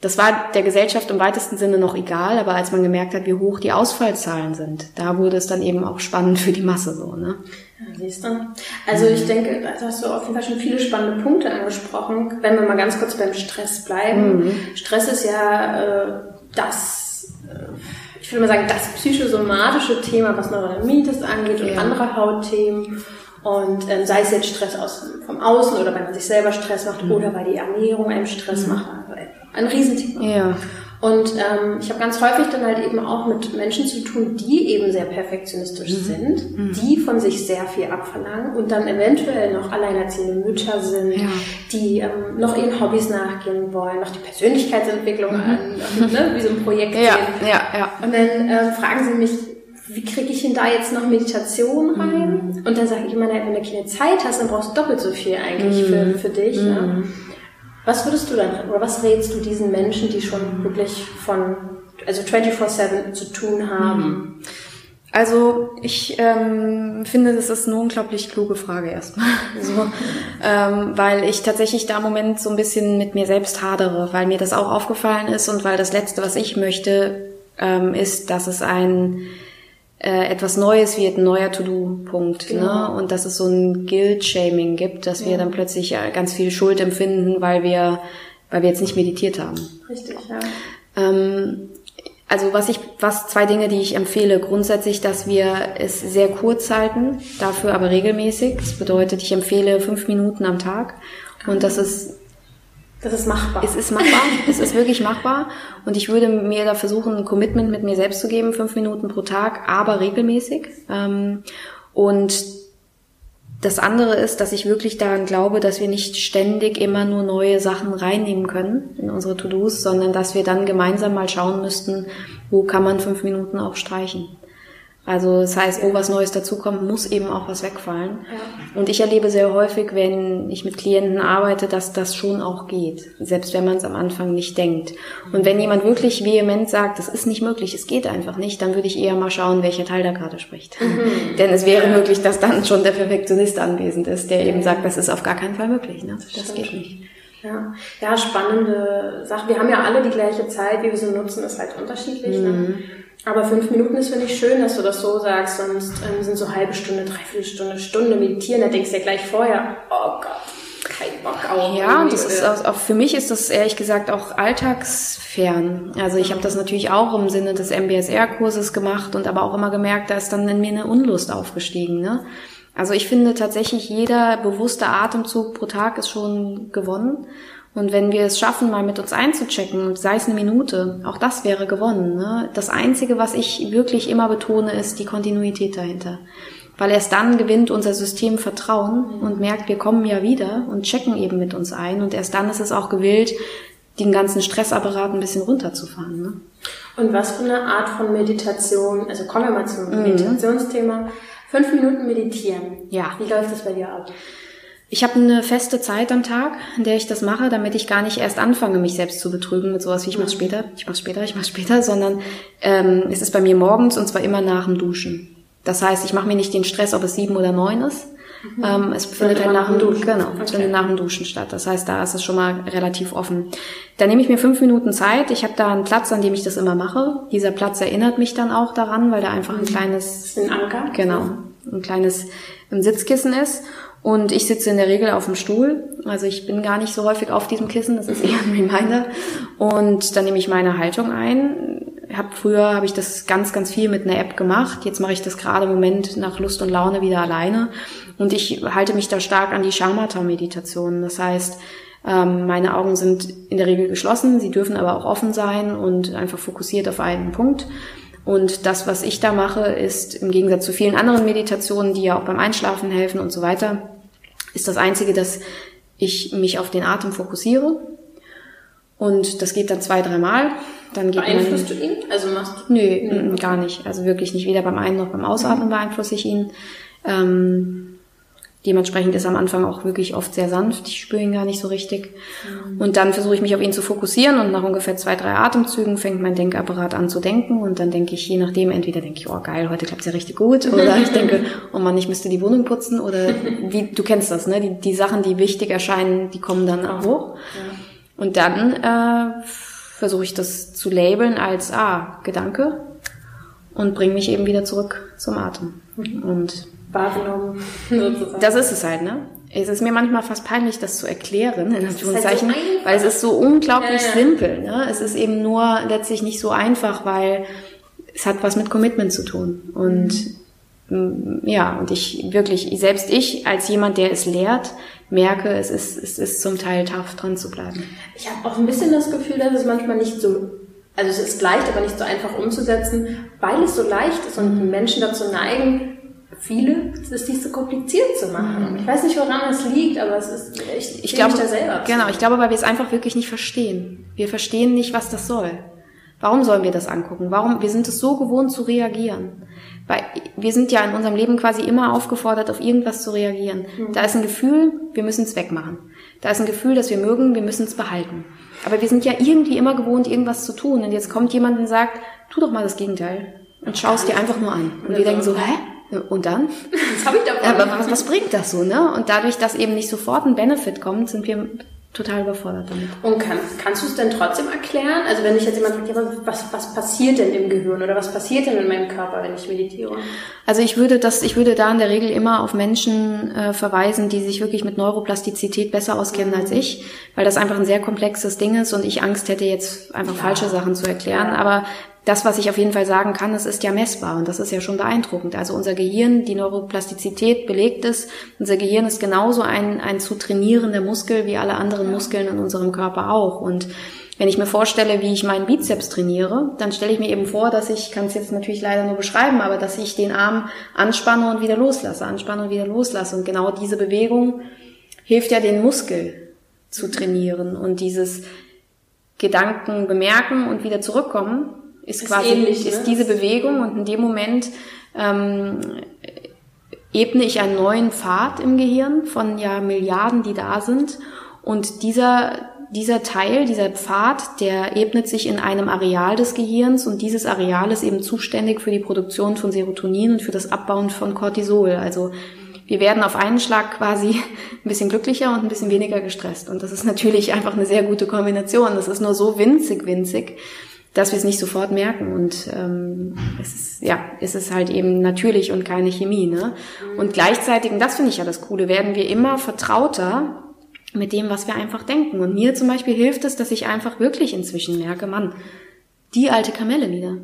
das war der Gesellschaft im weitesten Sinne noch egal, aber als man gemerkt hat, wie hoch die Ausfallzahlen sind, da wurde es dann eben auch spannend für die Masse so, ne? Ja, siehst du. Also ich denke, da hast du auf jeden Fall schon viele spannende Punkte angesprochen. Wenn wir mal ganz kurz beim Stress bleiben. Mhm. Stress ist ja äh, das, äh, ich würde mal sagen, das psychosomatische Thema, was Neurodermitis angeht und ja. andere Hautthemen. Und ähm, sei es jetzt Stress aus, vom Außen oder weil man sich selber Stress macht mhm. oder weil die Ernährung einem Stress mhm. macht. Also ein Riesenthema. Ja. Und ähm, ich habe ganz häufig dann halt eben auch mit Menschen zu tun, die eben sehr perfektionistisch mhm. sind, mhm. die von sich sehr viel abverlangen und dann eventuell noch alleinerziehende Mütter sind, ja. die ähm, noch ihren Hobbys nachgehen wollen, noch die Persönlichkeitsentwicklung mhm. an, ne, wie so ein Projekt ja, Ja, ja. Und dann ähm, fragen sie mich, wie kriege ich denn da jetzt noch Meditation rein? Mhm. Und dann sage ich immer, wenn du keine Zeit hast, dann brauchst du doppelt so viel eigentlich für, mhm. für dich. Ne? Was würdest du dann, oder was rätst du diesen Menschen, die schon wirklich von, also 24-7 zu tun haben? Mhm. Also ich ähm, finde, das ist eine unglaublich kluge Frage erstmal. so, ähm, weil ich tatsächlich da im Moment so ein bisschen mit mir selbst hadere, weil mir das auch aufgefallen ist und weil das Letzte, was ich möchte, ähm, ist, dass es ein äh, etwas Neues wird, ein neuer To-Do-Punkt. Ne? Genau. Ne? Und dass es so ein Guilt-Shaming gibt, dass ja. wir dann plötzlich äh, ganz viel Schuld empfinden, weil wir, weil wir jetzt nicht meditiert haben. Richtig, ja. Ähm, also was ich, was zwei Dinge, die ich empfehle, grundsätzlich, dass wir es sehr kurz halten, dafür aber regelmäßig. Das bedeutet, ich empfehle fünf Minuten am Tag und das ist das ist machbar. Es ist machbar. es ist wirklich machbar. Und ich würde mir da versuchen, ein Commitment mit mir selbst zu geben, fünf Minuten pro Tag, aber regelmäßig. Ähm, und das andere ist, dass ich wirklich daran glaube, dass wir nicht ständig immer nur neue Sachen reinnehmen können in unsere To-Dos, sondern dass wir dann gemeinsam mal schauen müssten, wo kann man fünf Minuten auch streichen. Also das heißt, wo was Neues dazukommt, muss eben auch was wegfallen. Ja. Und ich erlebe sehr häufig, wenn ich mit Klienten arbeite, dass das schon auch geht, selbst wenn man es am Anfang nicht denkt. Und wenn jemand wirklich vehement sagt, das ist nicht möglich, es geht einfach nicht, dann würde ich eher mal schauen, welcher Teil da gerade spricht. Mhm. Denn es wäre möglich, dass dann schon der Perfektionist anwesend ist, der eben sagt, das ist auf gar keinen Fall möglich. Ne? Das geht nicht. Ja. ja, spannende Sache. Wir haben ja alle die gleiche Zeit, wie wir sie nutzen, ist halt unterschiedlich. Ne? Mhm. Ne? Aber fünf Minuten ist, finde ich, schön, dass du das so sagst. Sonst ähm, sind so halbe Stunde, dreiviertel Stunde, Stunde meditieren. Da denkst du ja gleich vorher, oh Gott, kein Bock auf. Ja, und das ist auch, auch, für mich ist das ehrlich gesagt auch alltagsfern. Also ich habe das natürlich auch im Sinne des MBSR-Kurses gemacht und aber auch immer gemerkt, da ist dann in mir eine Unlust aufgestiegen. Ne? Also ich finde tatsächlich, jeder bewusste Atemzug pro Tag ist schon gewonnen. Und wenn wir es schaffen, mal mit uns einzuchecken, sei es eine Minute, auch das wäre gewonnen. Ne? Das Einzige, was ich wirklich immer betone, ist die Kontinuität dahinter. Weil erst dann gewinnt unser System Vertrauen und merkt, wir kommen ja wieder und checken eben mit uns ein. Und erst dann ist es auch gewillt, den ganzen Stressapparat ein bisschen runterzufahren. Ne? Und was für eine Art von Meditation, also kommen wir mal zum mhm. Meditationsthema. Fünf Minuten meditieren. Ja. Wie läuft das bei dir ab? Ich habe eine feste Zeit am Tag, in der ich das mache, damit ich gar nicht erst anfange, mich selbst zu betrügen mit sowas wie ich mach's später, ich mach's später, ich mach's später, sondern ähm, es ist bei mir morgens und zwar immer nach dem Duschen. Das heißt, ich mache mir nicht den Stress, ob es sieben oder neun ist. Mhm. Ähm, es findet halt nach dem Duschen, genau, okay. es findet nach dem Duschen statt. Das heißt, da ist es schon mal relativ offen. Da nehme ich mir fünf Minuten Zeit. Ich habe da einen Platz, an dem ich das immer mache. Dieser Platz erinnert mich dann auch daran, weil da einfach ein mhm. kleines ein Anker. Genau ein kleines Sitzkissen ist. Und ich sitze in der Regel auf dem Stuhl. Also ich bin gar nicht so häufig auf diesem Kissen, das ist eher ein Reminder. Und dann nehme ich meine Haltung ein. Hab früher habe ich das ganz, ganz viel mit einer App gemacht. Jetzt mache ich das gerade im Moment nach Lust und Laune wieder alleine. Und ich halte mich da stark an die Shamatha-Meditation. Das heißt, ähm, meine Augen sind in der Regel geschlossen, sie dürfen aber auch offen sein und einfach fokussiert auf einen Punkt. Und das, was ich da mache, ist im Gegensatz zu vielen anderen Meditationen, die ja auch beim Einschlafen helfen und so weiter, ist das Einzige, dass ich mich auf den Atem fokussiere. Und das geht dann zwei, dreimal. Dann geht Beeinflusst man, du ihn? Also machst du? Nö, nee. gar nicht. Also wirklich nicht. Weder beim Ein- noch beim Ausatmen beeinflusse ich ihn. Ähm, Dementsprechend ist er am Anfang auch wirklich oft sehr sanft. Ich spüre ihn gar nicht so richtig. Mhm. Und dann versuche ich mich auf ihn zu fokussieren und nach ungefähr zwei, drei Atemzügen fängt mein Denkapparat an zu denken und dann denke ich, je nachdem, entweder denke ich, oh geil, heute klappt's ja richtig gut oder ich denke, oh Mann, ich müsste die Wohnung putzen oder wie, du kennst das, ne? Die, die Sachen, die wichtig erscheinen, die kommen dann auch hoch. Ja. Und dann äh, versuche ich das zu labeln als, ah, Gedanke und bringe mich eben wieder zurück zum Atem. Mhm. Und wahrgenommen. Sozusagen. Das ist es halt, ne? Es ist mir manchmal fast peinlich, das zu erklären, in Anführungszeichen, halt so weil es ist so unglaublich ja, ja. simpel. Ne? Es ist eben nur letztlich nicht so einfach, weil es hat was mit Commitment zu tun. Und mhm. ja, und ich wirklich, selbst ich als jemand, der es lehrt, merke, es ist, es ist zum Teil tough, dran zu bleiben. Ich habe auch ein bisschen das Gefühl, dass es manchmal nicht so also es ist leicht, aber nicht so einfach umzusetzen, weil es so leicht ist und mhm. Menschen dazu neigen, viele, es nicht so kompliziert zu machen. Mhm. Ich weiß nicht, woran es liegt, aber es ist echt, ich glaube, da selber. Genau, ich glaube, weil wir es einfach wirklich nicht verstehen. Wir verstehen nicht, was das soll. Warum sollen wir das angucken? Warum? Wir sind es so gewohnt zu reagieren. Weil wir sind ja in unserem Leben quasi immer aufgefordert, auf irgendwas zu reagieren. Mhm. Da ist ein Gefühl, wir müssen es wegmachen. Da ist ein Gefühl, das wir mögen, wir müssen es behalten. Aber wir sind ja irgendwie immer gewohnt, irgendwas zu tun. Und jetzt kommt jemand und sagt, tu doch mal das Gegenteil. Und schau es dir einfach nur an. Und wir denken so, hä? Und dann? Das habe ich davon. Aber was, was bringt das so, ne? Und dadurch, dass eben nicht sofort ein Benefit kommt, sind wir total überfordert damit. Und kann, kannst du es denn trotzdem erklären? Also wenn ich jetzt jemand fragt, ja, was, was passiert denn im Gehirn oder was passiert denn in meinem Körper, wenn ich meditiere? Also ich würde das, ich würde da in der Regel immer auf Menschen äh, verweisen, die sich wirklich mit Neuroplastizität besser auskennen mhm. als ich, weil das einfach ein sehr komplexes Ding ist und ich Angst hätte jetzt einfach ja. falsche Sachen zu erklären. Aber das, was ich auf jeden Fall sagen kann, es ist ja messbar und das ist ja schon beeindruckend. Also unser Gehirn, die Neuroplastizität belegt ist, unser Gehirn ist genauso ein, ein zu trainierender Muskel wie alle anderen Muskeln in unserem Körper auch. Und wenn ich mir vorstelle, wie ich meinen Bizeps trainiere, dann stelle ich mir eben vor, dass ich, kann es jetzt natürlich leider nur beschreiben, aber dass ich den Arm anspanne und wieder loslasse, anspanne und wieder loslasse. Und genau diese Bewegung hilft ja den Muskel zu trainieren und dieses Gedanken bemerken und wieder zurückkommen ist, ist quasi ähnlich, ist ne? diese Bewegung und in dem Moment ähm, ebne ich einen neuen Pfad im Gehirn von ja Milliarden, die da sind und dieser dieser Teil, dieser Pfad, der ebnet sich in einem Areal des Gehirns und dieses Areal ist eben zuständig für die Produktion von Serotonin und für das Abbauen von Cortisol. Also wir werden auf einen Schlag quasi ein bisschen glücklicher und ein bisschen weniger gestresst. Und das ist natürlich einfach eine sehr gute Kombination. Das ist nur so winzig, winzig, dass wir es nicht sofort merken und ähm, es ist, ja, es ist halt eben natürlich und keine Chemie, ne? Und gleichzeitig, und das finde ich ja das Coole, werden wir immer vertrauter mit dem, was wir einfach denken. Und mir zum Beispiel hilft es, dass ich einfach wirklich inzwischen merke, Mann, die alte Kamelle wieder.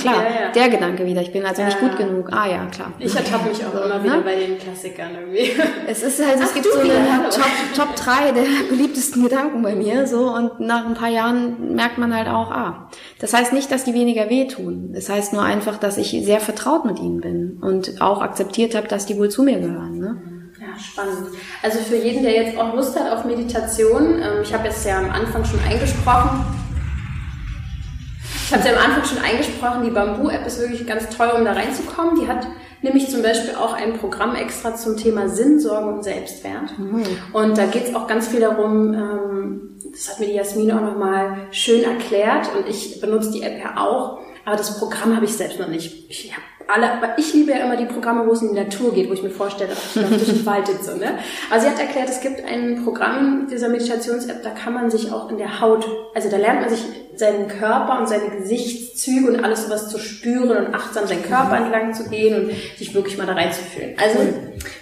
Klar, ja, ja. der Gedanke wieder. Ich bin also nicht gut genug. Ah ja, klar. Ich ertappe mich auch immer wieder ne? bei den Klassikern irgendwie. Es ist halt, es Ach, gibt so eine Top, Top 3 der beliebtesten Gedanken bei mir, so, und nach ein paar Jahren merkt man halt auch, ah. Das heißt nicht, dass die weniger wehtun. Das heißt nur einfach, dass ich sehr vertraut mit ihnen bin und auch akzeptiert habe, dass die wohl zu mir gehören, ne? Ja, spannend. Also für jeden, der jetzt auch Lust hat auf Meditation, ähm, ich habe jetzt ja am Anfang schon eingesprochen, ich habe es ja am Anfang schon eingesprochen, die Bamboo-App ist wirklich ganz toll, um da reinzukommen. Die hat nämlich zum Beispiel auch ein Programm extra zum Thema Sinn, Sorgen und Selbstwert. Mhm. Und da geht es auch ganz viel darum, ähm, das hat mir die Jasmine auch nochmal schön erklärt und ich benutze die App ja auch, aber das Programm habe ich selbst noch nicht. Ich habe alle, aber ich liebe ja immer die Programme, wo es in die Natur geht, wo ich mir vorstelle, ach, ich laufe durch den Wald ne? Aber sie hat erklärt, es gibt ein Programm dieser Meditations-App, da kann man sich auch in der Haut, also da lernt man sich seinen Körper und seine Gesichtszüge und alles sowas zu spüren und achtsam seinen Körper entlang zu gehen und sich wirklich mal da reinzufühlen. Also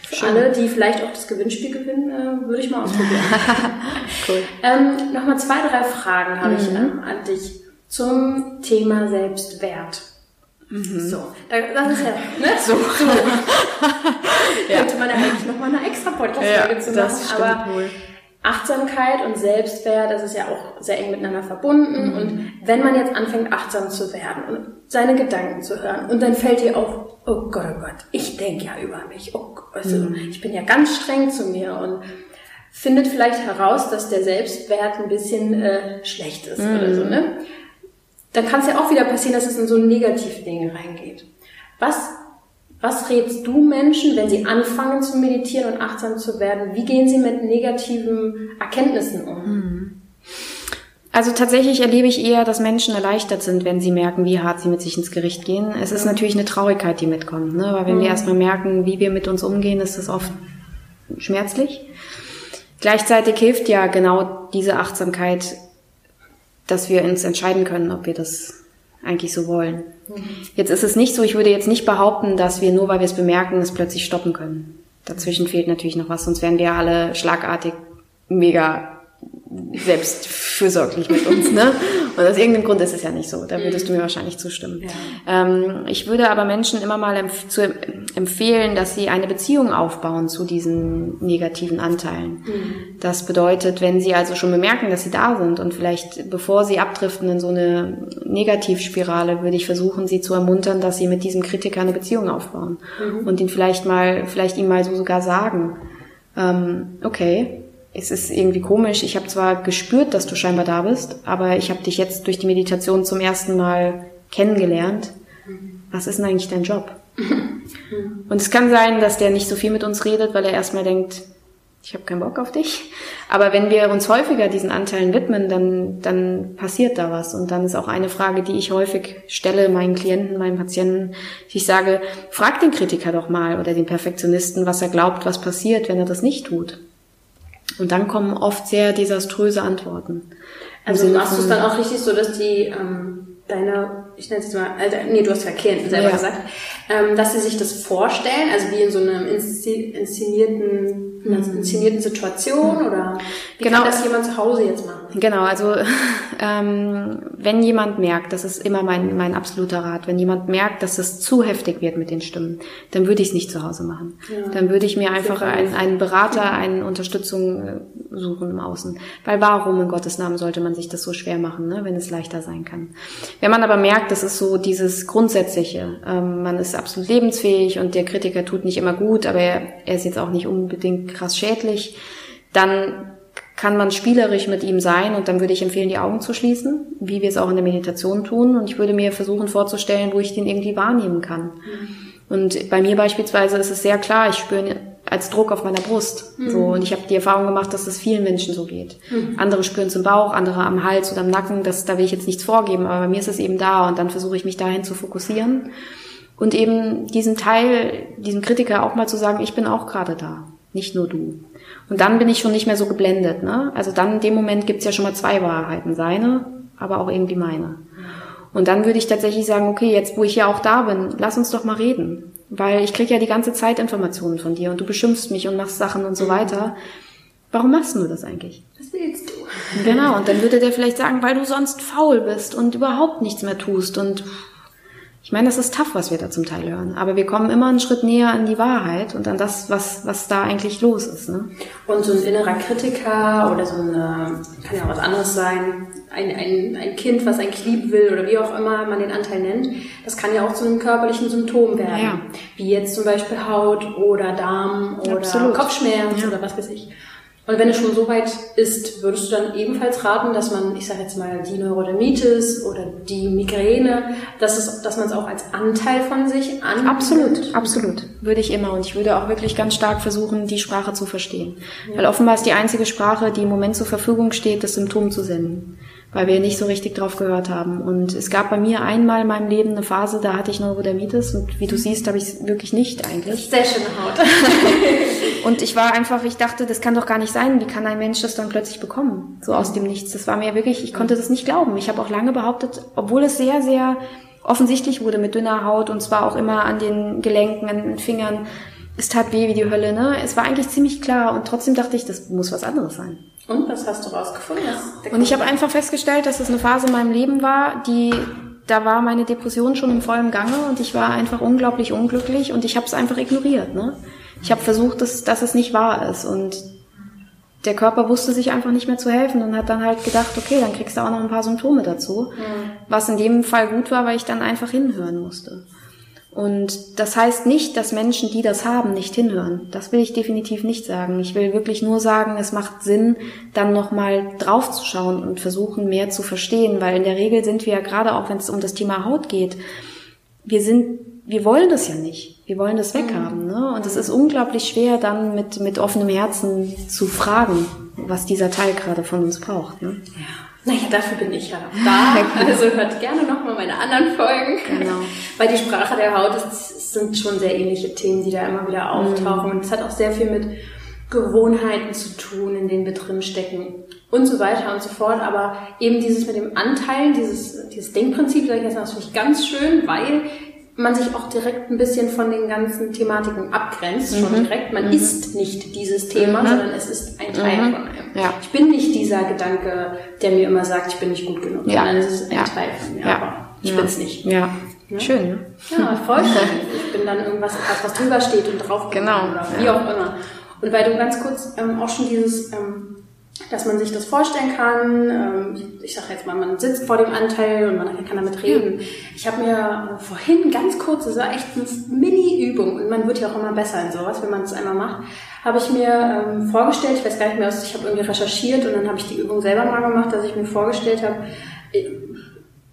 für Schön. alle, die vielleicht auch das Gewinnspiel gewinnen, äh, würde ich mal ausprobieren. cool. Ähm, Nochmal zwei, drei Fragen habe mhm. ich ähm, an dich zum Thema Selbstwert. Mhm. So, das ist ja, ne? So. so. ja. Könnte man ja eigentlich nochmal eine extra Podcast-Folge ja, zu machen, aber wohl. Achtsamkeit und Selbstwert, das ist ja auch sehr eng miteinander verbunden. Mhm. Und wenn man jetzt anfängt, achtsam zu werden und seine Gedanken zu hören, und dann fällt dir auch, oh Gott, oh Gott, ich denke ja über mich, oh Gott, also mhm. ich bin ja ganz streng zu mir und findet vielleicht heraus, dass der Selbstwert ein bisschen äh, schlecht ist mhm. oder so, ne? Dann kann es ja auch wieder passieren, dass es in so negative Dinge reingeht. Was, was rätst du Menschen, wenn sie anfangen zu meditieren und achtsam zu werden? Wie gehen sie mit negativen Erkenntnissen um? Mhm. Also tatsächlich erlebe ich eher, dass Menschen erleichtert sind, wenn sie merken, wie hart sie mit sich ins Gericht gehen. Es ist natürlich eine Traurigkeit, die mitkommt, ne? weil wenn mhm. wir erstmal merken, wie wir mit uns umgehen, ist das oft schmerzlich. Gleichzeitig hilft ja genau diese Achtsamkeit dass wir uns entscheiden können, ob wir das eigentlich so wollen. Mhm. Jetzt ist es nicht so, ich würde jetzt nicht behaupten, dass wir nur weil wir es bemerken, es plötzlich stoppen können. Dazwischen fehlt natürlich noch was, sonst wären wir alle schlagartig mega selbstfürsorglich mit uns, ne? Und aus irgendeinem Grund ist es ja nicht so. Da würdest du mir wahrscheinlich zustimmen. Ja. Ähm, ich würde aber Menschen immer mal empf zu empfehlen, dass sie eine Beziehung aufbauen zu diesen negativen Anteilen. Mhm. Das bedeutet, wenn sie also schon bemerken, dass sie da sind und vielleicht bevor sie abdriften in so eine Negativspirale, würde ich versuchen, sie zu ermuntern, dass sie mit diesem Kritiker eine Beziehung aufbauen mhm. und ihn vielleicht mal, vielleicht ihm mal so sogar sagen, ähm, okay, es ist irgendwie komisch. Ich habe zwar gespürt, dass du scheinbar da bist, aber ich habe dich jetzt durch die Meditation zum ersten Mal kennengelernt. Was ist denn eigentlich dein Job? Und es kann sein, dass der nicht so viel mit uns redet, weil er erstmal denkt, ich habe keinen Bock auf dich. Aber wenn wir uns häufiger diesen Anteilen widmen, dann, dann passiert da was. Und dann ist auch eine Frage, die ich häufig stelle meinen Klienten, meinen Patienten, ich sage, frag den Kritiker doch mal oder den Perfektionisten, was er glaubt, was passiert, wenn er das nicht tut. Und dann kommen oft sehr desaströse Antworten. Also machst du es dann auch richtig so, dass die ähm, deine, ich nenne es jetzt mal, also, nee, du hast ja Klienten selber ja. gesagt, ähm, dass sie sich das vorstellen, also wie in so einem inszenierten, mhm. inszenierten Situation oder wie genau. kann das jemand zu Hause jetzt machen? Genau, also ähm, wenn jemand merkt, das ist immer mein, mein absoluter Rat, wenn jemand merkt, dass es zu heftig wird mit den Stimmen, dann würde ich es nicht zu Hause machen. Ja. Dann würde ich mir einfach einen, einen Berater, eine Unterstützung äh, suchen im Außen. Weil warum in Gottes Namen sollte man sich das so schwer machen, ne, wenn es leichter sein kann? Wenn man aber merkt, das ist so dieses Grundsätzliche, ähm, man ist absolut lebensfähig und der Kritiker tut nicht immer gut, aber er, er ist jetzt auch nicht unbedingt krass schädlich, dann kann man spielerisch mit ihm sein und dann würde ich empfehlen, die Augen zu schließen, wie wir es auch in der Meditation tun. Und ich würde mir versuchen vorzustellen, wo ich den irgendwie wahrnehmen kann. Mhm. Und bei mir beispielsweise ist es sehr klar, ich spüre als Druck auf meiner Brust. Mhm. So, und ich habe die Erfahrung gemacht, dass es vielen Menschen so geht. Mhm. Andere spüren es im Bauch, andere am Hals oder am Nacken. Das, da will ich jetzt nichts vorgeben, aber bei mir ist es eben da und dann versuche ich mich dahin zu fokussieren und eben diesen Teil, diesem Kritiker auch mal zu sagen, ich bin auch gerade da, nicht nur du. Und dann bin ich schon nicht mehr so geblendet. Ne? Also dann in dem Moment gibt's ja schon mal zwei Wahrheiten. Seine, aber auch irgendwie meine. Und dann würde ich tatsächlich sagen, okay, jetzt wo ich ja auch da bin, lass uns doch mal reden. Weil ich krieg ja die ganze Zeit Informationen von dir und du beschimpfst mich und machst Sachen und so mhm. weiter. Warum machst du das eigentlich? Was willst du? Genau, und dann würde der vielleicht sagen, weil du sonst faul bist und überhaupt nichts mehr tust und ich meine, das ist tough, was wir da zum Teil hören, aber wir kommen immer einen Schritt näher an die Wahrheit und an das, was, was da eigentlich los ist. Ne? Und so ein innerer Kritiker oder so eine, kann ja auch was anderes sein, ein, ein, ein Kind, was eigentlich lieben will oder wie auch immer man den Anteil nennt, das kann ja auch zu einem körperlichen Symptom werden. Ja. Wie jetzt zum Beispiel Haut oder Darm oder Absolut. Kopfschmerz ja. oder was weiß ich. Und wenn es schon so weit ist, würdest du dann ebenfalls raten, dass man, ich sage jetzt mal, die Neurodermitis oder die Migräne, dass, es, dass man es auch als Anteil von sich an Absolut, absolut. Würde ich immer. Und ich würde auch wirklich ganz stark versuchen, die Sprache zu verstehen. Ja. Weil offenbar ist die einzige Sprache, die im Moment zur Verfügung steht, das Symptom zu senden. Weil wir nicht so richtig drauf gehört haben. Und es gab bei mir einmal in meinem Leben eine Phase, da hatte ich Neurodermitis und wie du siehst, habe ich es wirklich nicht eigentlich. Sehr schöne Haut. und ich war einfach, ich dachte, das kann doch gar nicht sein. Wie kann ein Mensch das dann plötzlich bekommen? So aus dem Nichts. Das war mir wirklich, ich konnte das nicht glauben. Ich habe auch lange behauptet, obwohl es sehr, sehr offensichtlich wurde mit dünner Haut und zwar auch immer an den Gelenken, an den Fingern, es tat weh wie die Hölle, ne? Es war eigentlich ziemlich klar und trotzdem dachte ich, das muss was anderes sein. Und was hast du rausgefunden? Und ich habe einfach festgestellt, dass es eine Phase in meinem Leben war, die da war meine Depression schon im vollen Gange und ich war einfach unglaublich unglücklich und ich habe es einfach ignoriert. Ne? Ich habe versucht, dass, dass es nicht wahr ist und der Körper wusste sich einfach nicht mehr zu helfen und hat dann halt gedacht, okay, dann kriegst du auch noch ein paar Symptome dazu, mhm. was in dem Fall gut war, weil ich dann einfach hinhören musste. Und das heißt nicht, dass Menschen, die das haben, nicht hinhören. Das will ich definitiv nicht sagen. Ich will wirklich nur sagen, es macht Sinn, dann nochmal draufzuschauen und versuchen, mehr zu verstehen, weil in der Regel sind wir ja gerade auch, wenn es um das Thema Haut geht, wir sind, wir wollen das ja nicht. Wir wollen das weghaben, ne? Und es ist unglaublich schwer, dann mit, mit offenem Herzen zu fragen, was dieser Teil gerade von uns braucht, ne? Ja. Naja, dafür bin ich ja da. Also hört gerne nochmal meine anderen Folgen. Genau. Weil die Sprache der Haut ist, sind schon sehr ähnliche Themen, die da immer wieder auftauchen. Mhm. Und es hat auch sehr viel mit Gewohnheiten zu tun, in denen wir drin stecken und so weiter und so fort. Aber eben dieses mit dem Anteilen, dieses, dieses Denkprinzip, sage ich jetzt, das finde ich ganz schön, weil man sich auch direkt ein bisschen von den ganzen Thematiken abgrenzt, mhm. schon direkt. Man mhm. ist nicht dieses Thema, mhm. sondern es ist ein Teil mhm. von einem. Ja. Ich bin nicht dieser Gedanke, der mir immer sagt, ich bin nicht gut genug, ja. sondern es ist ein ja. Teil von mir, aber ich bin es nicht. Ja. Ja? Schön, ne? Ja, voll schön. Ich bin dann irgendwas, was drüber steht und drauf genau. oder wie auch immer. Und weil du ganz kurz ähm, auch schon dieses ähm, dass man sich das vorstellen kann. Ähm, ich sage jetzt mal, man sitzt vor dem Anteil und man kann damit reden. Ich habe mir vorhin ganz kurz, das war echt eine Mini-Übung und man wird ja auch immer besser in sowas, wenn man es einmal macht, habe ich mir ähm, vorgestellt, ich weiß gar nicht mehr, ich habe irgendwie recherchiert und dann habe ich die Übung selber mal gemacht, dass ich mir vorgestellt habe, äh,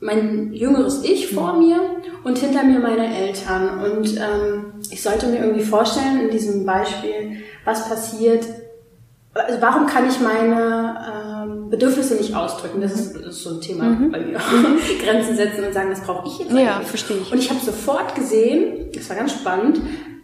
mein jüngeres Ich vor mir und hinter mir meine Eltern. Und ähm, ich sollte mir irgendwie vorstellen, in diesem Beispiel, was passiert, also warum kann ich meine ähm, Bedürfnisse nicht ausdrücken? Das ist, das ist so ein Thema mhm. bei mir. Grenzen setzen und sagen, das brauche ich jetzt Ja, verstehe ich. Und ich habe sofort gesehen, das war ganz spannend,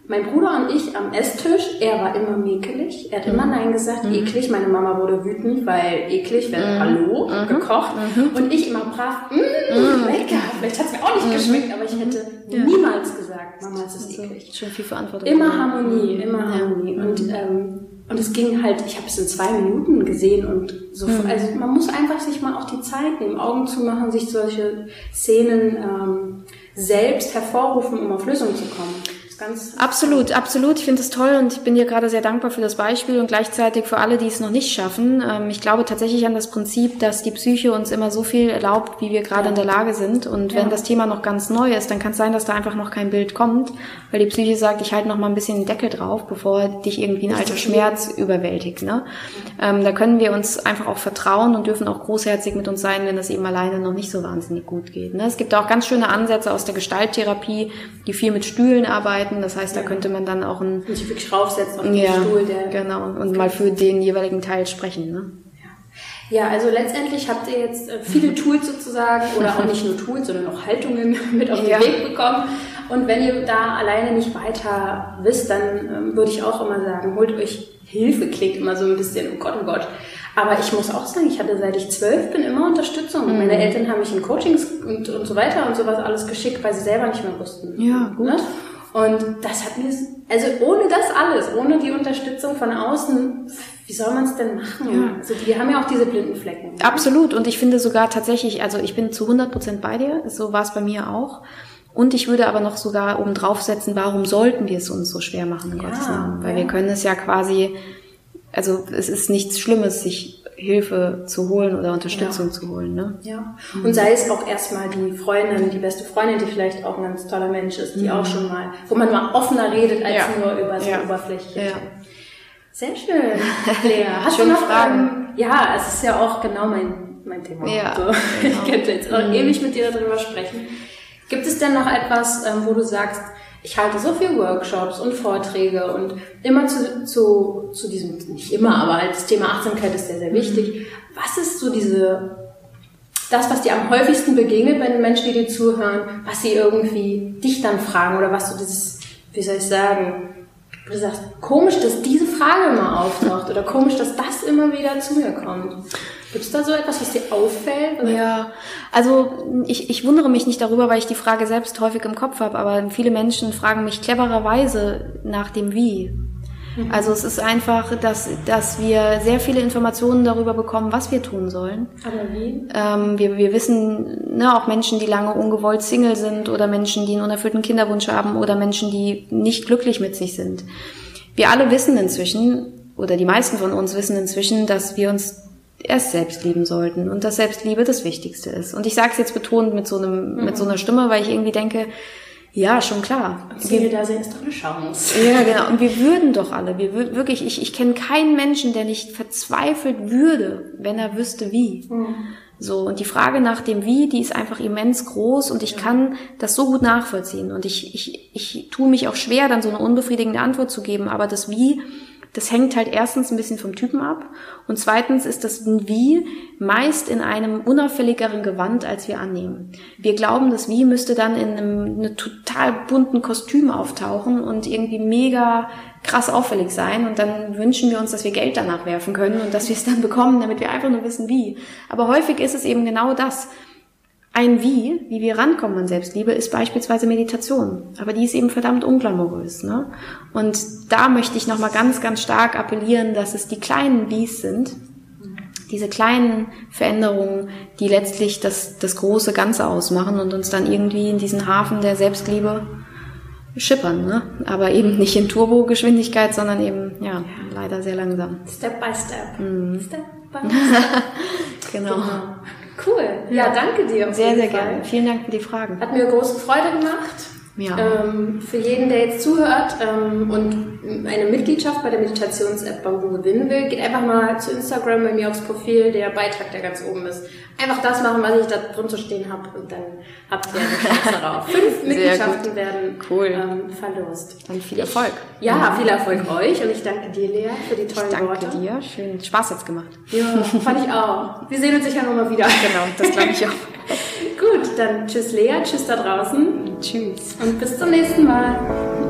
mein Bruder und ich am Esstisch, er war immer mäkelig, er hat mhm. immer Nein gesagt, mhm. eklig. Meine Mama wurde wütend, weil eklig, wenn mhm. Hallo mhm. gekocht. Mhm. Und ich immer brav, mh, mm, lecker. Vielleicht hat's mir auch nicht geschmeckt, aber ich hätte ja. niemals gesagt, Mama, es ist eklig. Schon viel Verantwortung. Immer Harmonie, immer Harmonie. Und ähm, und es ging halt, ich habe es in zwei Minuten gesehen und so. Mhm. Also man muss einfach sich mal auch die Zeit nehmen, Augen zu machen, sich solche Szenen ähm, selbst hervorrufen, um auf Lösungen zu kommen ganz. Absolut, absolut. Ich finde es toll und ich bin dir gerade sehr dankbar für das Beispiel und gleichzeitig für alle, die es noch nicht schaffen. Ähm, ich glaube tatsächlich an das Prinzip, dass die Psyche uns immer so viel erlaubt, wie wir gerade ja. in der Lage sind. Und wenn das Thema noch ganz neu ist, dann kann es sein, dass da einfach noch kein Bild kommt, weil die Psyche sagt, ich halte noch mal ein bisschen den Deckel drauf, bevor dich irgendwie ein alter Schmerz überwältigt. Ne? Ähm, da können wir uns einfach auch vertrauen und dürfen auch großherzig mit uns sein, wenn das eben alleine noch nicht so wahnsinnig gut geht. Ne? Es gibt auch ganz schöne Ansätze aus der Gestalttherapie, die viel mit Stühlen arbeiten arbeiten. Das heißt, da könnte man dann auch ein... Und sich wirklich raufsetzen auf den ja, Stuhl. Der genau. Und mal für den jeweiligen Teil sprechen. Ne? Ja, also letztendlich habt ihr jetzt äh, viele Tools sozusagen oder auch nicht nur Tools, sondern auch Haltungen mit auf den ja. Weg bekommen. Und wenn ihr da alleine nicht weiter wisst, dann ähm, würde ich auch immer sagen, holt euch Hilfe, klingt immer so ein bisschen, oh Gott, oh Gott. Aber ich muss auch sagen, ich hatte seit ich zwölf bin immer Unterstützung. Mhm. Meine Eltern haben mich in Coachings und, und so weiter und sowas alles geschickt, weil sie selber nicht mehr wussten. Ja, gut. Ne? Und das hat mir, also ohne das alles, ohne die Unterstützung von außen, wie soll man es denn machen? Ja. Also die haben ja auch diese blinden Flecken. Ne? Absolut. Und ich finde sogar tatsächlich, also ich bin zu 100 Prozent bei dir. So war es bei mir auch. Und ich würde aber noch sogar oben drauf setzen, warum sollten wir es uns so schwer machen, in ja, Gottes Namen? Weil ja. wir können es ja quasi, also es ist nichts Schlimmes, sich Hilfe zu holen oder Unterstützung ja. zu holen. Ne? Ja. Und sei es auch erstmal die Freundin, die beste Freundin, die vielleicht auch ein ganz toller Mensch ist, die mhm. auch schon mal, wo man mal offener redet als ja. nur über das ja. Oberflächliche. Ja. Sehr schön, Lea. Hast du noch Fragen? Ähm, ja, es ist ja auch genau mein, mein Thema. Ja, so. genau. Ich könnte jetzt auch mhm. ewig mit dir darüber sprechen. Gibt es denn noch etwas, ähm, wo du sagst, ich halte so viele Workshops und Vorträge und immer zu, zu, zu diesem, nicht immer, aber als Thema Achtsamkeit ist sehr, sehr wichtig. Was ist so diese das, was dir am häufigsten begegnet bei den Menschen, die dir zuhören, was sie irgendwie dich dann fragen oder was du dieses, wie soll ich sagen, du sagst, komisch, dass diese Frage immer auftaucht oder komisch, dass das immer wieder zu mir kommt. Gibt es da so etwas, was dir auffällt? Oder? Ja, also ich, ich wundere mich nicht darüber, weil ich die Frage selbst häufig im Kopf habe, aber viele Menschen fragen mich clevererweise nach dem Wie. Mhm. Also es ist einfach, dass, dass wir sehr viele Informationen darüber bekommen, was wir tun sollen. Aber wie? Ähm, wir, wir wissen, ne, auch Menschen, die lange ungewollt Single sind oder Menschen, die einen unerfüllten Kinderwunsch haben oder Menschen, die nicht glücklich mit sich sind. Wir alle wissen inzwischen, oder die meisten von uns wissen inzwischen, dass wir uns erst selbst lieben sollten und dass Selbstliebe das Wichtigste ist. Und ich sage es jetzt betont mit so einem, mhm. mit so einer Stimme, weil ich irgendwie denke, ja, schon klar. Wir, da sehen ist doch eine Chance. Ja, genau. Und wir würden doch alle, wir würden wirklich, ich, ich kenne keinen Menschen, der nicht verzweifelt würde, wenn er wüsste wie. Mhm. So, und die Frage nach dem Wie, die ist einfach immens groß und ich ja. kann das so gut nachvollziehen. Und ich, ich, ich tue mich auch schwer, dann so eine unbefriedigende Antwort zu geben, aber das Wie das hängt halt erstens ein bisschen vom Typen ab und zweitens ist das Wie meist in einem unauffälligeren Gewand, als wir annehmen. Wir glauben, das Wie müsste dann in einem, einem total bunten Kostüm auftauchen und irgendwie mega krass auffällig sein und dann wünschen wir uns, dass wir Geld danach werfen können und dass wir es dann bekommen, damit wir einfach nur wissen, wie. Aber häufig ist es eben genau das. Ein Wie, wie wir rankommen an Selbstliebe, ist beispielsweise Meditation. Aber die ist eben verdammt unglamourös. Ne? Und da möchte ich nochmal ganz, ganz stark appellieren, dass es die kleinen Wies sind, diese kleinen Veränderungen, die letztlich das, das große Ganze ausmachen und uns dann irgendwie in diesen Hafen der Selbstliebe schippern. Ne? Aber eben nicht in Turbogeschwindigkeit, sondern eben, ja, leider sehr langsam. Step by step. Mhm. Step by step. genau. genau. Cool. Ja, danke dir. Sehr, sehr gerne. Vielen Dank für die Fragen. Hat mir große Freude gemacht. Ja. Ähm, für jeden, der jetzt zuhört ähm, und eine Mitgliedschaft bei der Meditations-App Bambu gewinnen will, geht einfach mal zu Instagram bei mir aufs Profil, der Beitrag, der ganz oben ist. Einfach das machen, was ich da drunter stehen habe und dann habt ihr eine Chance darauf. Fünf Mitgliedschaften werden cool. ähm, verlost. Dann viel Erfolg. Ich, ja, viel Erfolg euch und ich danke dir, Lea, für die tollen ich danke Worte. dir. Schön Spaß jetzt gemacht. Ja, fand ich auch. Wir sehen uns sicher nochmal wieder. Genau, das glaube ich auch. Gut, dann tschüss Lea, tschüss da draußen. Tschüss. Und bis zum nächsten Mal.